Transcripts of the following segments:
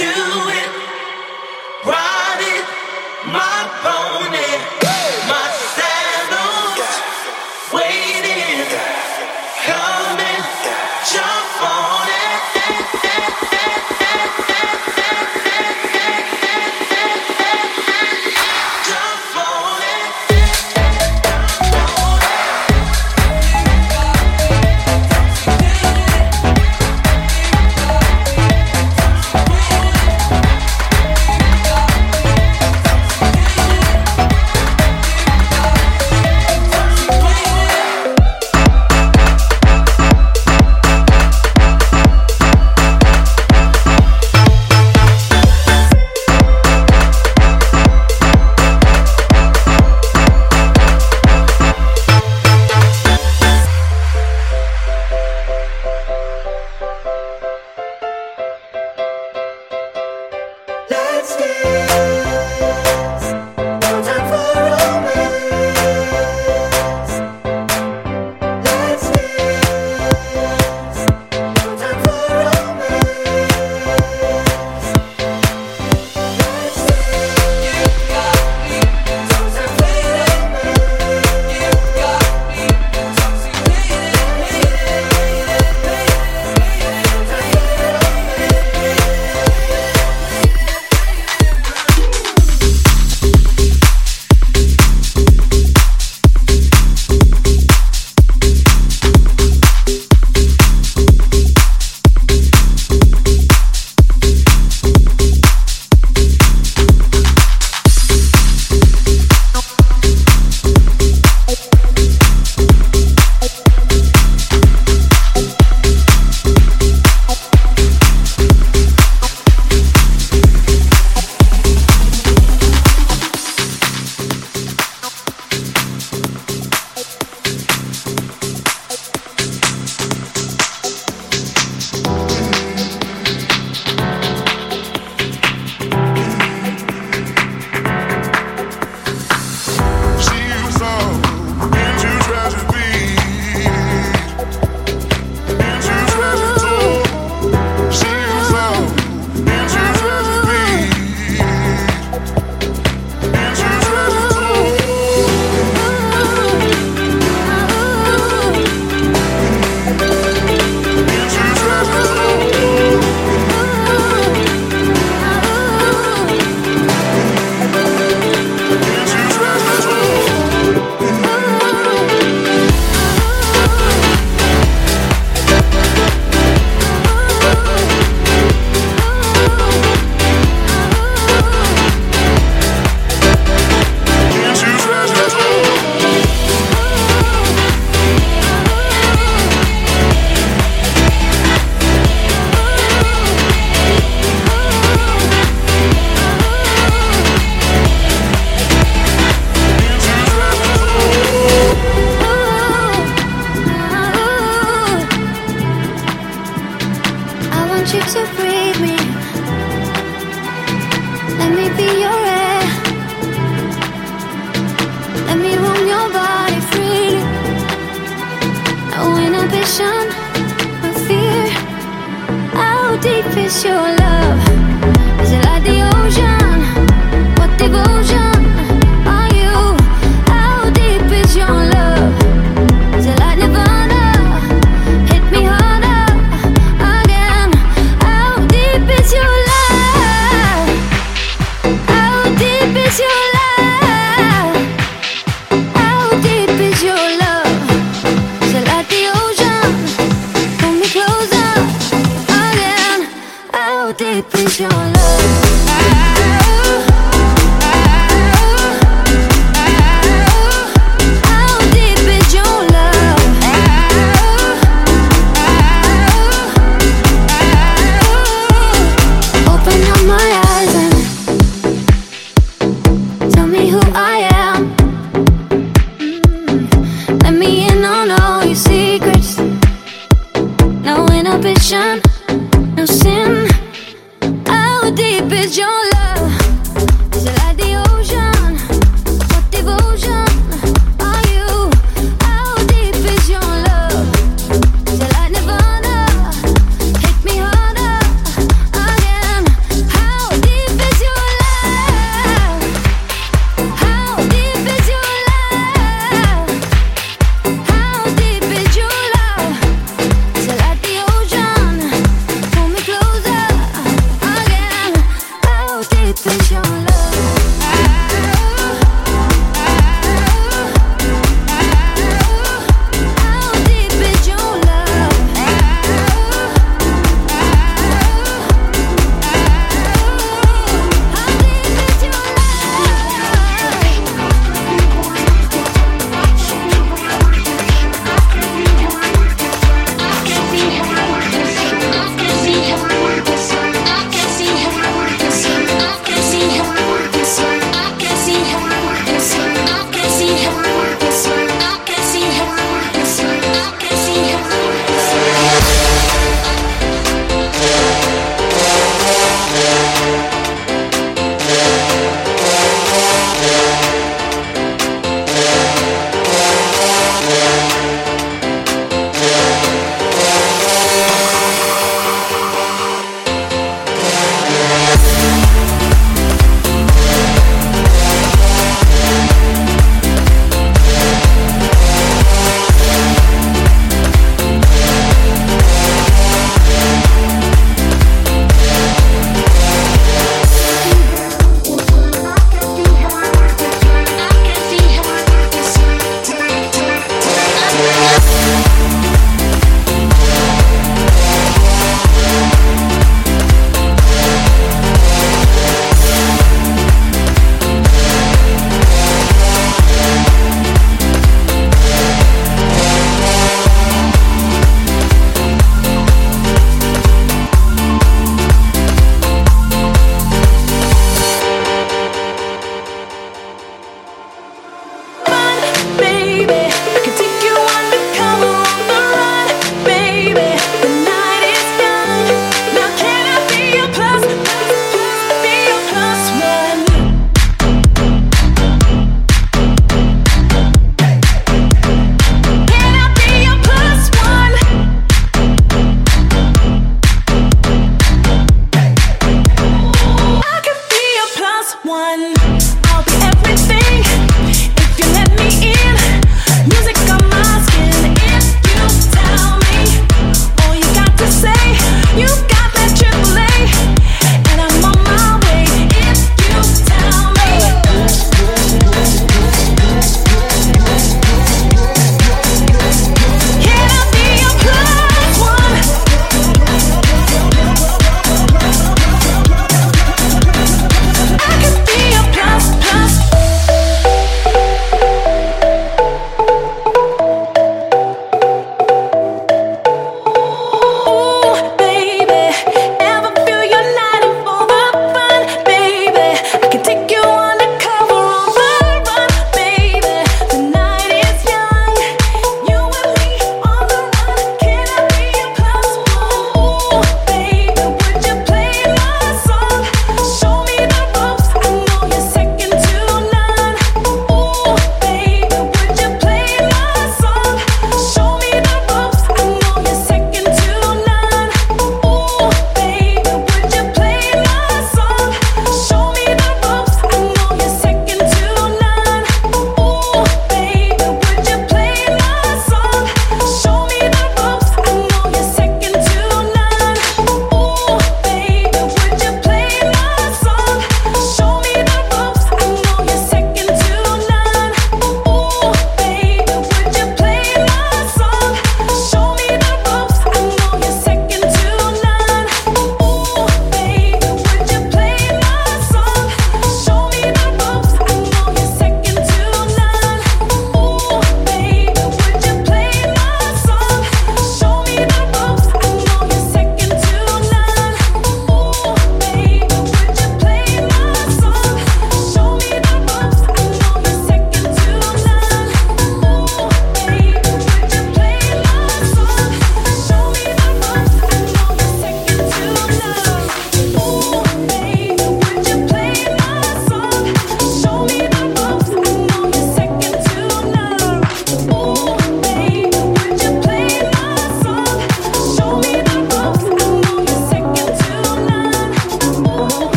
do it. Riding my pony. is your love.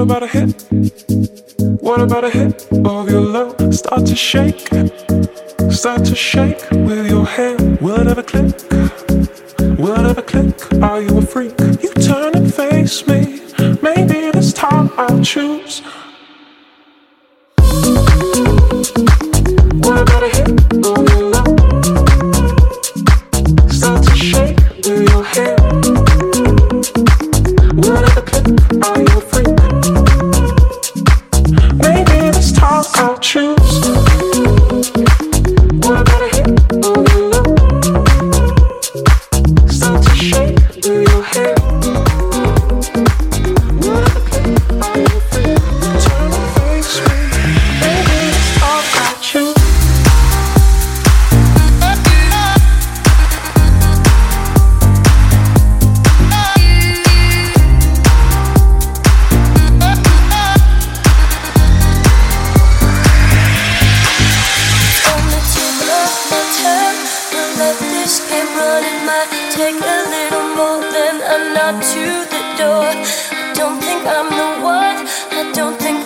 about a hit? What about a hit of your love? Start to shake, start to shake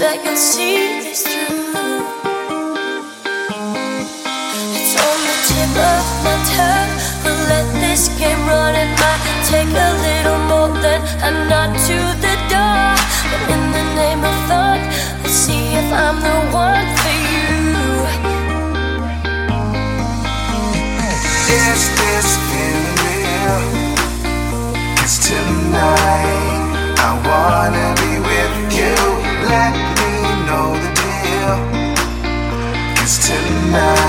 that you'll see this through. It's on the tip of my tongue, let this game run. Take a little more than I'm not to the door. But in the name of let's see if I'm the one for you. Is this feeling tonight I wanna. Now.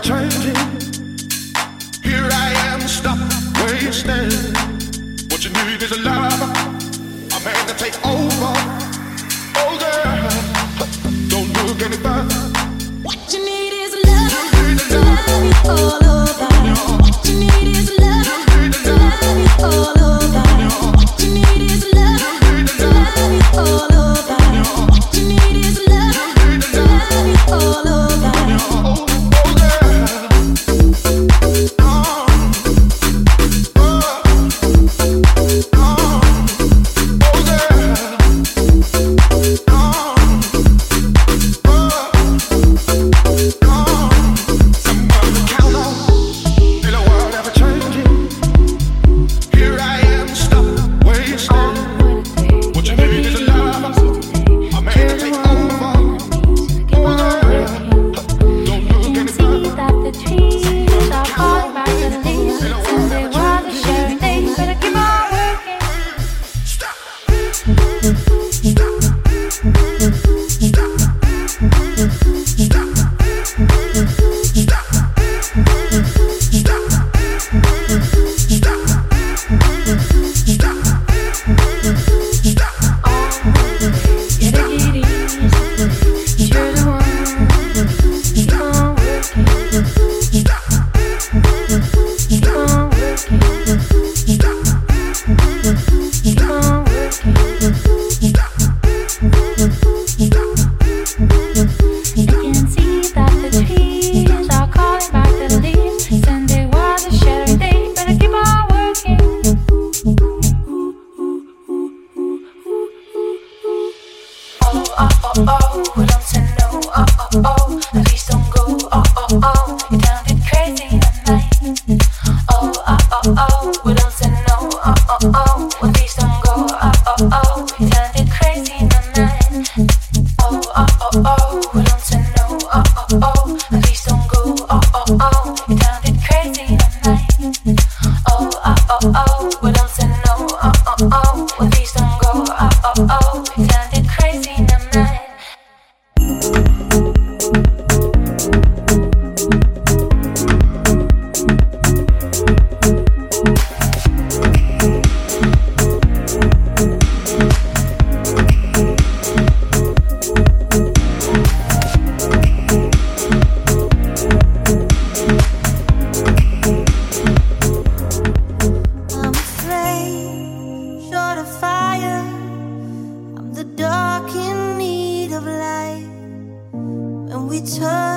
changing. Here I am, stop where you stand. What you need is a a man to take over. Oh girl, don't look any further. What you need is a love all over. What you need is love all over. oh, oh, want to know, oh, oh, oh. time.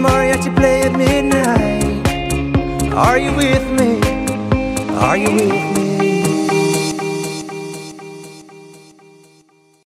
Mariachi play at midnight. Are you with me? Are you with me?